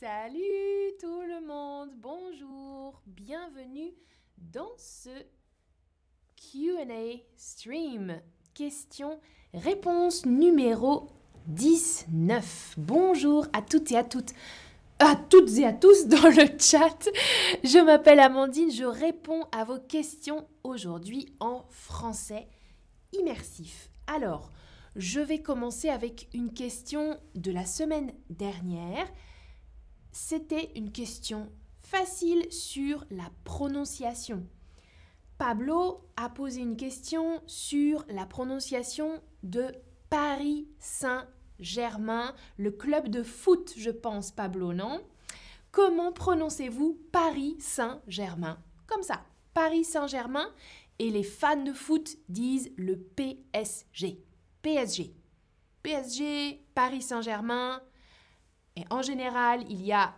Salut tout le monde, bonjour, bienvenue dans ce QA stream. Question-réponse numéro 19. Bonjour à toutes et à toutes. À toutes et à tous dans le chat. Je m'appelle Amandine, je réponds à vos questions aujourd'hui en français immersif. Alors, je vais commencer avec une question de la semaine dernière. C'était une question facile sur la prononciation. Pablo a posé une question sur la prononciation de Paris Saint-Germain, le club de foot, je pense, Pablo, non? Comment prononcez-vous Paris Saint-Germain? Comme ça, Paris Saint-Germain, et les fans de foot disent le PSG. PSG. PSG, Paris Saint-Germain. En général, il y a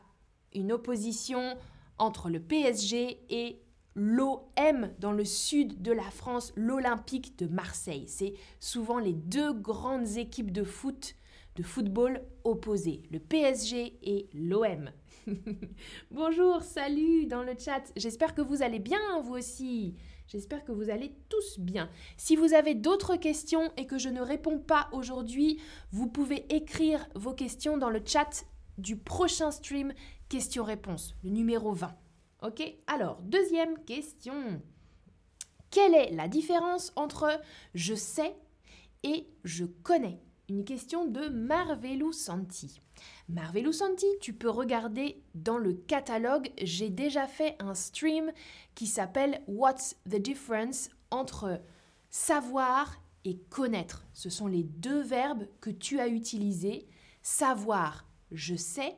une opposition entre le PSG et l'OM dans le sud de la France, l'Olympique de Marseille. C'est souvent les deux grandes équipes de foot, de football opposées, le PSG et l'OM. Bonjour, salut dans le chat. J'espère que vous allez bien, vous aussi. J'espère que vous allez tous bien. Si vous avez d'autres questions et que je ne réponds pas aujourd'hui, vous pouvez écrire vos questions dans le chat du prochain stream question-réponse, le numéro 20. Ok? Alors, deuxième question. Quelle est la différence entre je sais et je connais? Une question de. Marvelou Santi, tu peux regarder dans le catalogue, j'ai déjà fait un stream qui s'appelle What's the difference entre savoir et connaître. Ce sont les deux verbes que tu as utilisés. Savoir, je sais.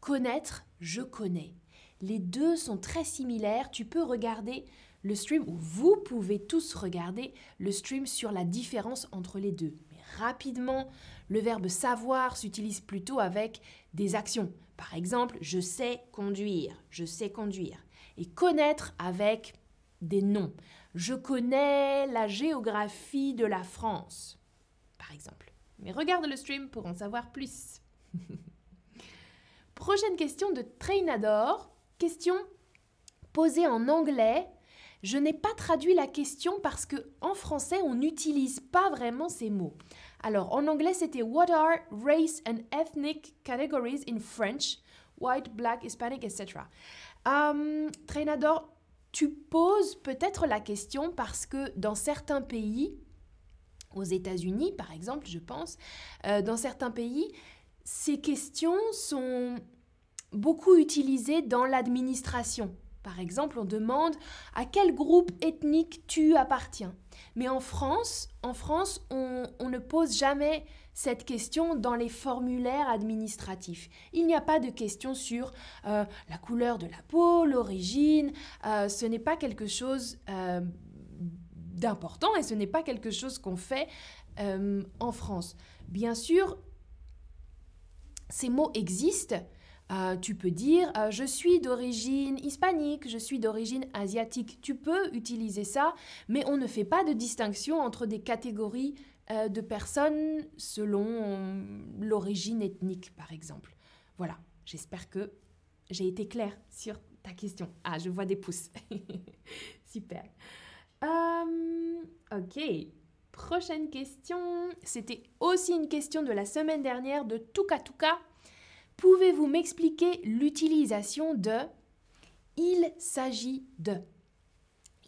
Connaître, je connais. Les deux sont très similaires. Tu peux regarder le stream, ou vous pouvez tous regarder le stream sur la différence entre les deux. Mais rapidement, le verbe savoir s'utilise plutôt avec des actions. Par exemple, je sais conduire, je sais conduire. Et connaître avec des noms. Je connais la géographie de la France, par exemple. Mais regarde le stream pour en savoir plus. Prochaine question de Trainador. Question posée en anglais. Je n'ai pas traduit la question parce que en français, on n'utilise pas vraiment ces mots. Alors, en anglais, c'était What are race and ethnic categories in French? White, black, Hispanic, etc. Um, Trainador, tu poses peut-être la question parce que dans certains pays, aux États-Unis par exemple, je pense, euh, dans certains pays, ces questions sont beaucoup utilisées dans l'administration. Par exemple, on demande à quel groupe ethnique tu appartiens. Mais en France, en France, on, ne pose jamais cette question dans les formulaires administratifs. Il n'y a pas de question sur euh, la couleur de la peau, l'origine. Euh, ce n'est pas quelque chose euh, d'important et ce n'est pas quelque chose qu'on fait en France. Bien sûr, ces mots existent, euh, tu peux dire euh, je suis d'origine hispanique, je suis d'origine asiatique. Tu peux utiliser ça, mais on ne fait pas de distinction entre des catégories euh, de personnes selon l'origine ethnique, par exemple. Voilà, j'espère que j'ai été claire sur ta question. Ah, je vois des pouces. Super. ok. Prochaine question. C'était aussi une question de la semaine dernière de Tuka Tuka. Pouvez-vous m'expliquer l'utilisation de il s'agit de?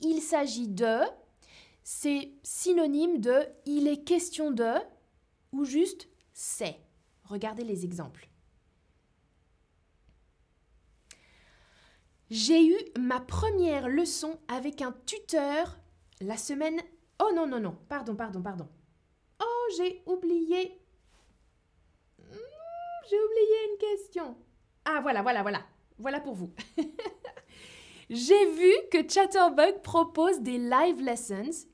Il s'agit de, c'est synonyme de il est question de ou juste c'est. Regardez les exemples. J'ai eu ma première leçon avec un tuteur la semaine... Oh non, non, non, pardon, pardon, pardon. Oh, j'ai oublié j'ai oublié une question. Ah, voilà, voilà, voilà. Voilà pour vous. j'ai vu que Chatterbug propose des live lessons.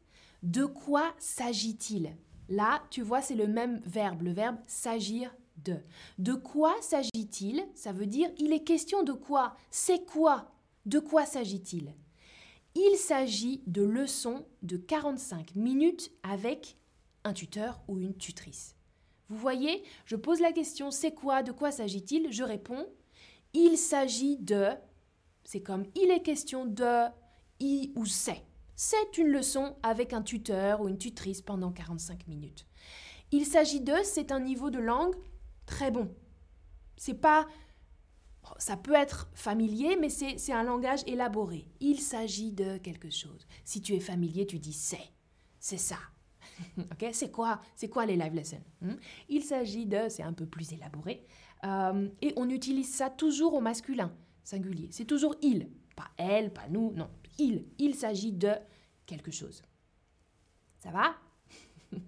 De quoi s'agit-il? Là, tu vois, c'est le même verbe, le verbe s'agir de. De quoi s'agit-il? Ça veut dire il est question de quoi? C'est quoi? De quoi s'agit-il? Il s'agit de leçons de 45 minutes avec un tuteur ou une tutrice. Vous voyez, je pose la question c'est quoi, de quoi s'agit-il? Je réponds Il s'agit de, c'est comme il est question de, i ou c'est. C'est une leçon avec un tuteur ou une tutrice pendant 45 minutes. Il s'agit de, c'est un niveau de langue très bon. C'est pas ça peut être familier, mais c'est un langage élaboré. Il s'agit de quelque chose. Si tu es familier, tu dis c'est. C'est ça. C'est quoi C'est quoi les live lessons hmm? Il s'agit de, c'est un peu plus élaboré. Euh, et on utilise ça toujours au masculin, singulier. C'est toujours il. Pas elle, pas nous, non. Il. Il s'agit de quelque chose. Ça va?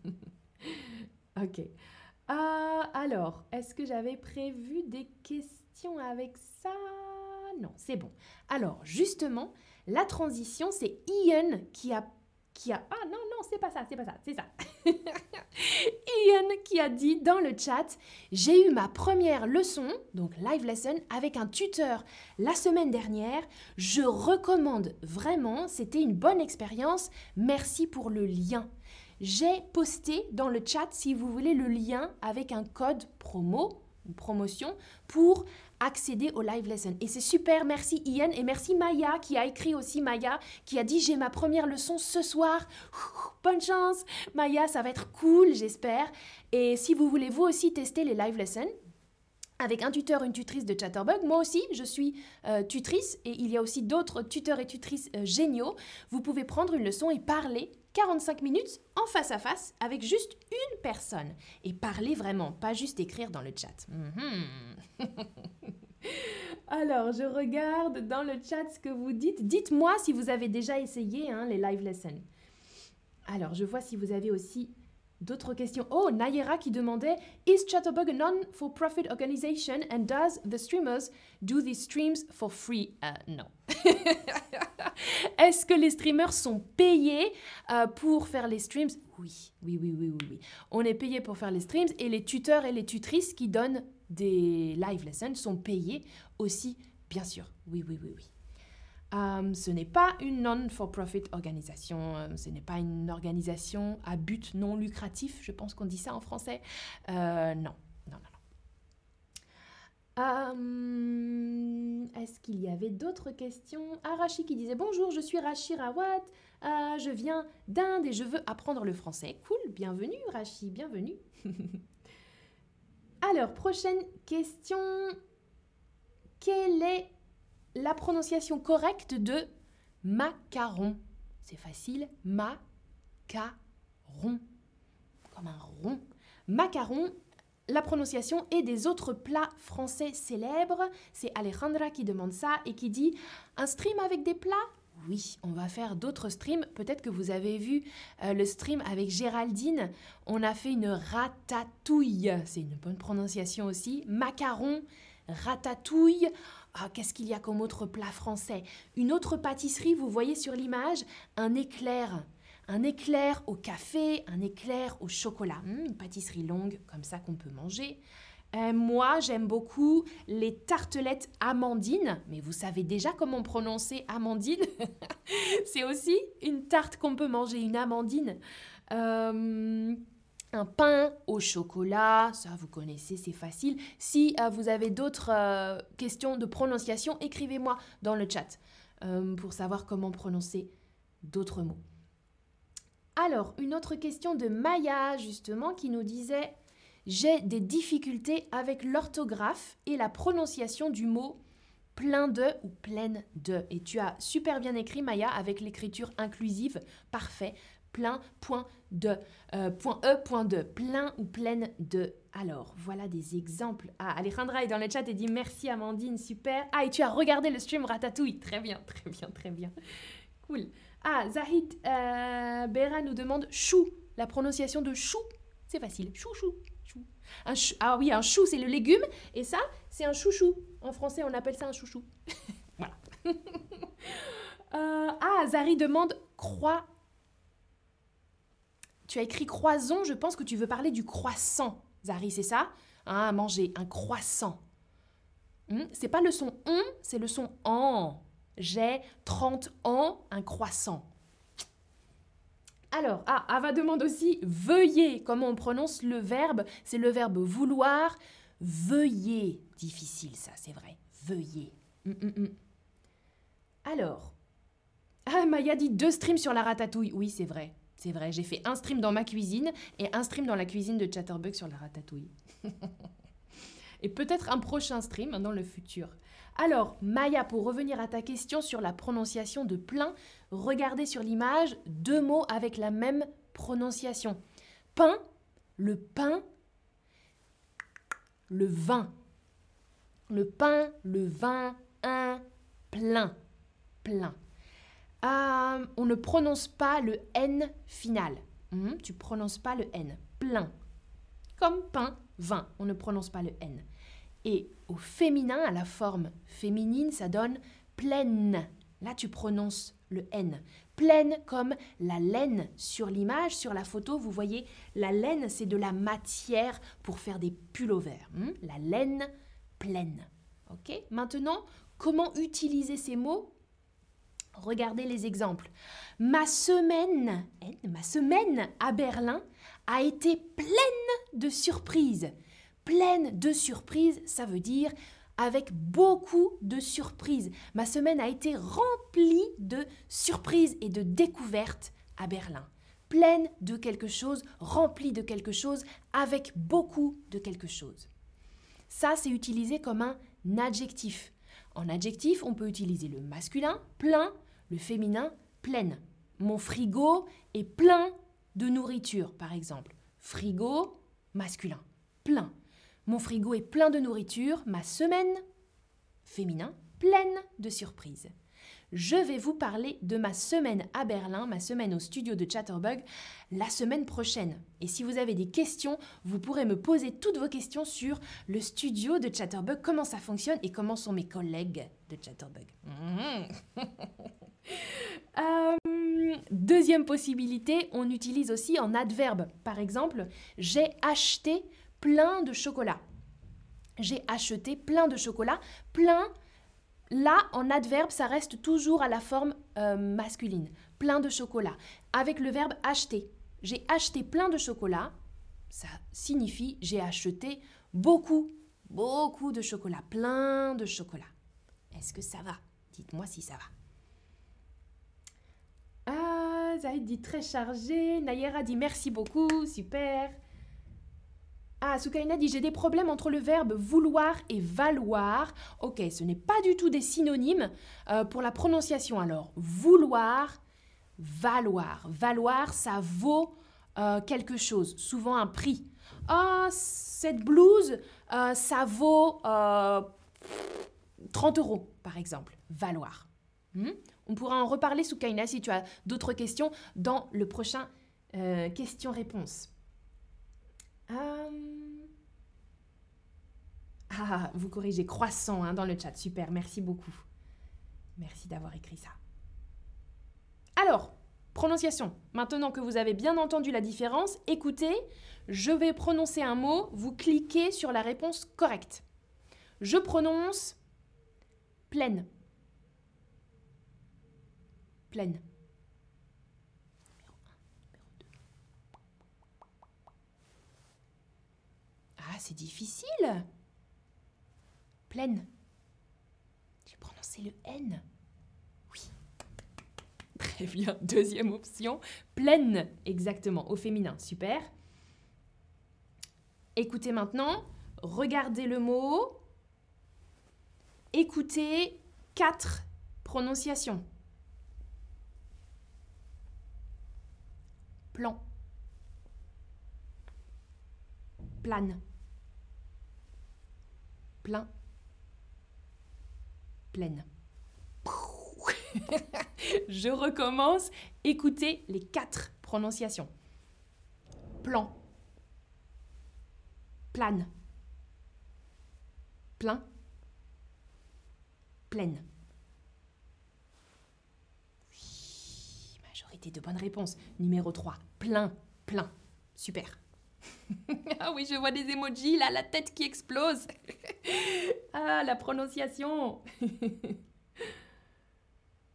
Ok. Euh, alors, est-ce que j'avais prévu des questions? Avec ça. Non, c'est bon. Alors, justement, la transition, c'est Ian qui a qui a ah non non c'est pas ça c'est pas ça c'est ça. Ian qui a dit dans le chat j'ai eu ma première leçon donc live lesson avec un tuteur la semaine dernière. Je recommande vraiment c'était une bonne expérience. Merci pour le lien. J'ai posté dans le chat si vous voulez le lien avec un code promo une promotion pour accéder au live lesson. Et c'est super, merci Ian et merci Maya qui a écrit aussi Maya qui a dit j'ai ma première leçon ce soir. bonne chance Maya, ça va être cool j'espère. Et si vous voulez vous aussi tester les live lessons, avec un tuteur, une tutrice de Chatterbug. Moi aussi, je suis euh, tutrice et il y a aussi d'autres tuteurs et tutrices euh, géniaux. Vous pouvez prendre une leçon et parler 45 minutes en face à face avec juste une personne. Et parler vraiment, pas juste écrire dans le chat. Mhm. Alors, je regarde dans le chat ce que vous dites. Dites-moi si vous avez déjà essayé hein, les live lessons. Alors, je vois si vous avez aussi d'autres questions. Oh, Nayera qui demandait Is Chatterbug a non-for-profit organization and does the streamers do these streams for free? Uh, Non. Est-ce que les streamers sont payés euh, pour faire les streams? Oui. oui, oui, oui, oui, oui. On est payé pour faire les streams et les tuteurs et les tutrices qui donnent des live lessons sont payés aussi, bien sûr. Oui, oui, oui, oui. Euh, ce n'est pas une non-for-profit organisation, euh, ce n'est pas une organisation à but non lucratif, je pense qu'on dit ça en français. Euh, non, non, non, non. Est-ce qu'il y avait d'autres questions? Ah, qui disait Bonjour, je suis Rachi Rawat, je viens d'Inde et je veux apprendre le français. Cool, bienvenue Rachi, bienvenue. Alors, prochaine question. Quelle est la prononciation correcte de macaron. C'est facile, macaron. Comme un rond. Macaron, la prononciation et des autres plats français célèbres. C'est Alejandra qui demande ça et qui dit un stream avec des plats? Oui, on va faire d'autres streams. Peut-être que vous avez vu euh, le stream avec Géraldine. On a fait une ratatouille. C'est une bonne prononciation aussi. Macaron, ratatouille. Ah, qu'est-ce qu'il y a comme autre plat français? Une autre pâtisserie, vous voyez sur l'image, un éclair. Un éclair au café, un éclair au chocolat. Hmm, une pâtisserie longue comme ça qu'on peut manger. Euh, moi, j'aime beaucoup les tartelettes amandines, mais vous savez déjà comment prononcer amandine? C'est aussi une tarte qu'on peut manger, une amandine. Euh, un pain au chocolat, ça vous connaissez, c'est facile. Si euh, vous avez d'autres euh, questions de prononciation, écrivez-moi dans le chat euh, pour savoir comment prononcer d'autres mots. Alors, une autre question de Maya, justement, qui nous disait J'ai des difficultés avec l'orthographe et la prononciation du mot plein de ou pleine de. Et tu as super bien écrit, Maya, avec l'écriture inclusive. Parfait plein, point de, euh, point E, point de, plein ou pleine de. Alors, voilà des exemples. Ah, Alejandra est dans le chat et dit merci Amandine, super. Ah, et tu as regardé le stream Ratatouille. Très bien, très bien, très bien. Cool. Ah, Zahid euh, Bera nous demande chou. La prononciation de chou, c'est facile. Chou, chou, chou. Ah oui, un chou, c'est le légume. Et ça, c'est un chouchou. En français, on appelle ça un chouchou. voilà. Euh, ah, Zari demande croix tu as écrit croison, je pense que tu veux parler du croissant. Zari, c'est ça? Ah, manger un croissant. Hmm? C'est pas le son on, c'est le son en. J'ai 30 ans, un croissant. Alors, ah, Ava demande aussi veuillez. Comment on prononce le verbe? C'est le verbe vouloir. Veuillez. Difficile, ça, c'est vrai. veuillez. Hum, hum, hum. Alors, ah, Maya dit deux streams sur la ratatouille. Oui, c'est vrai. C'est vrai, j'ai fait un stream dans ma cuisine et un stream dans la cuisine de Chatterbug sur la ratatouille. et peut-être un prochain stream dans le futur. Alors, Maya, pour revenir à ta question sur la prononciation de plein, regardez sur l'image deux mots avec la même prononciation. Pain, le pain, le vin. Le pain, le vin, un, plein, plein. Euh, on ne prononce pas le N final. Hmm, tu prononces pas le N. Plein. Comme pain, vin. On ne prononce pas le N. Et au féminin, à la forme féminine, ça donne pleine. Là, tu prononces le N. Pleine comme la laine sur l'image, sur la photo. Vous voyez, la laine, c'est de la matière pour faire des pullovers. Hmm, la laine pleine. Ok Maintenant, comment utiliser ces mots Regardez les exemples. Ma semaine, ma semaine à Berlin a été pleine de surprises. Pleine de surprises, ça veut dire avec beaucoup de surprises. Ma semaine a été remplie de surprises et de découvertes à Berlin. Pleine de quelque chose, remplie de quelque chose, avec beaucoup de quelque chose. Ça, c'est utilisé comme un adjectif. En adjectif, on peut utiliser le masculin, plein, le féminin, pleine. Mon frigo est plein de nourriture, par exemple. Frigo, masculin, plein. Mon frigo est plein de nourriture, ma semaine, féminin, pleine de surprises je vais vous parler de ma semaine à Berlin, ma semaine au studio de Chatterbug, la semaine prochaine. Et si vous avez des questions, vous pourrez me poser toutes vos questions sur le studio de Chatterbug, comment ça fonctionne et comment sont mes collègues de Chatterbug. Euh, deuxième possibilité, on utilise aussi en adverbe. Par exemple, j'ai acheté plein de chocolat. J'ai acheté plein de chocolat. Plein, Là, en adverbe, ça reste toujours à la forme euh, masculine. Plein de chocolat. Avec le verbe acheter. J'ai acheté plein de chocolat. Ça signifie j'ai acheté beaucoup, beaucoup de chocolat. Plein de chocolat. Est-ce que ça va? Dites-moi si ça va. Ah, Zaïd dit très chargé. Nayera dit merci beaucoup. Super. Ah, Soukaina dit j'ai des problèmes entre le verbe vouloir et valoir. Ok, ce n'est pas du tout des synonymes euh, pour la prononciation alors. Vouloir, valoir. Valoir, ça vaut euh, quelque chose, souvent un prix. Ah, cette blouse, euh, ça vaut 30 euros, par exemple. Valoir. Hmm? On pourra en reparler, Soukaina, si tu as d'autres questions dans le prochain question-réponse. Euh, ah, vous corrigez croissant hein, dans le chat. Super, merci beaucoup. Merci d'avoir écrit ça. Alors, prononciation. Maintenant que vous avez bien entendu la différence, écoutez, je vais prononcer un mot, vous cliquez sur la réponse correcte. Je prononce pleine. Pleine. C'est difficile. Pleine. J'ai prononcé le N. Oui. Très bien. Deuxième option. Pleine. Exactement. Au féminin. Super. Écoutez maintenant. Regardez le mot. Écoutez quatre prononciations. Plan. Plane plein, pleine. Je recommence. Écoutez les quatre prononciations. Plan, plane, plein, pleine. Oui, majorité de bonnes réponses. Numéro 3, plein, plein. Super. ah oui, je vois des emojis là, la tête qui explose. ah, la prononciation.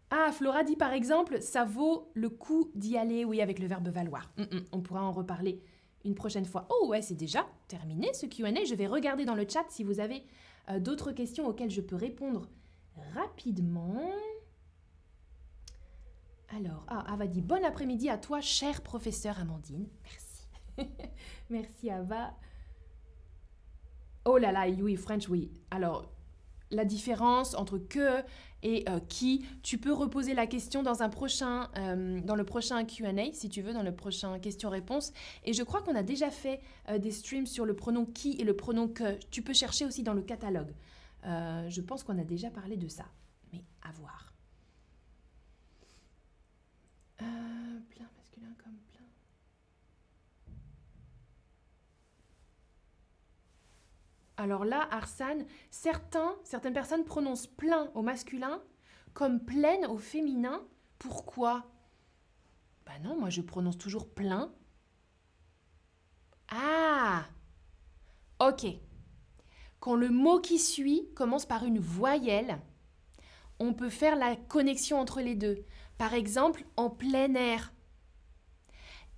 ah, Flora dit par exemple, ça vaut le coup d'y aller, oui, avec le verbe valoir. Mm, mm, on pourra en reparler une prochaine fois. Oh ouais, c'est déjà terminé ce QA. Je vais regarder dans le chat si vous avez euh, d'autres questions auxquelles je peux répondre rapidement. Alors, ah, Ava dit bon après-midi à toi, cher professeur Amandine. Merci. Merci Ava. Oh là là, oui, French, oui. Alors, la différence entre que et euh, qui. Tu peux reposer la question dans un prochain, euh, dans le prochain Q&A, si tu veux, dans le prochain question-réponse. Et je crois qu'on a déjà fait euh, des streams sur le pronom qui et le pronom que. Tu peux chercher aussi dans le catalogue. je pense qu'on a déjà parlé de ça, mais à voir. plein masculin comme plein. Alors là, Arsane, certains, certaines personnes prononcent plein au masculin comme pleine au féminin. Pourquoi? Ben non, moi je prononce toujours plein. Ah Ok. Quand le mot qui suit commence par une voyelle, on peut faire la connexion entre les deux. Par exemple, en plein air.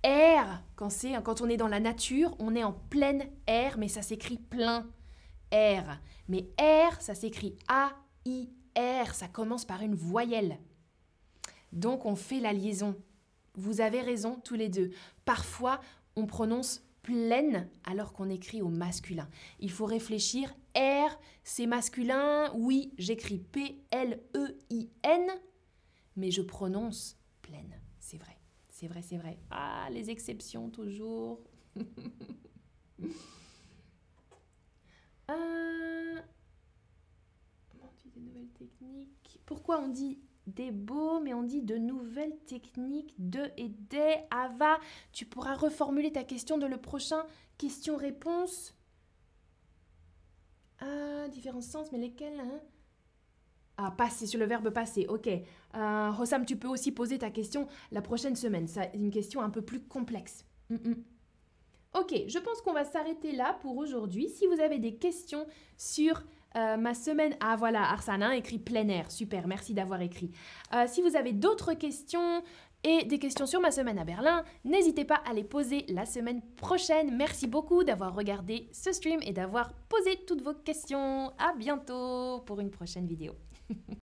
Air, quand, quand on est dans la nature, on est en plein air, mais ça s'écrit plein. R. Mais R, ça s'écrit A-I-R, ça commence par une voyelle. Donc on fait la liaison. Vous avez raison tous les deux. Parfois, on prononce pleine alors qu'on écrit au masculin. Il faut réfléchir. R, c'est masculin. Oui, j'écris P-L-E-I-N, mais je prononce pleine. C'est vrai, c'est vrai, c'est vrai. Ah, les exceptions toujours. Euh. Pourquoi on dit des beaux, mais on dit de nouvelles techniques de et des. Ava, tu pourras reformuler ta question de le prochain question-réponse. Ah, différents sens, mais lesquels hein? Ah, passer sur le verbe passer, ok. Euh, tu peux aussi poser ta question la prochaine semaine. C'est une question un peu plus complexe. Ok, je pense qu'on va s'arrêter là pour aujourd'hui. Si vous avez des questions sur euh, ma semaine... Ah voilà, Arsana écrit plein air. Super, merci d'avoir écrit. Euh, si vous avez d'autres questions et des questions sur ma semaine à Berlin, n'hésitez pas à les poser la semaine prochaine. Merci beaucoup d'avoir regardé ce stream et d'avoir posé toutes vos questions. À bientôt pour une prochaine vidéo.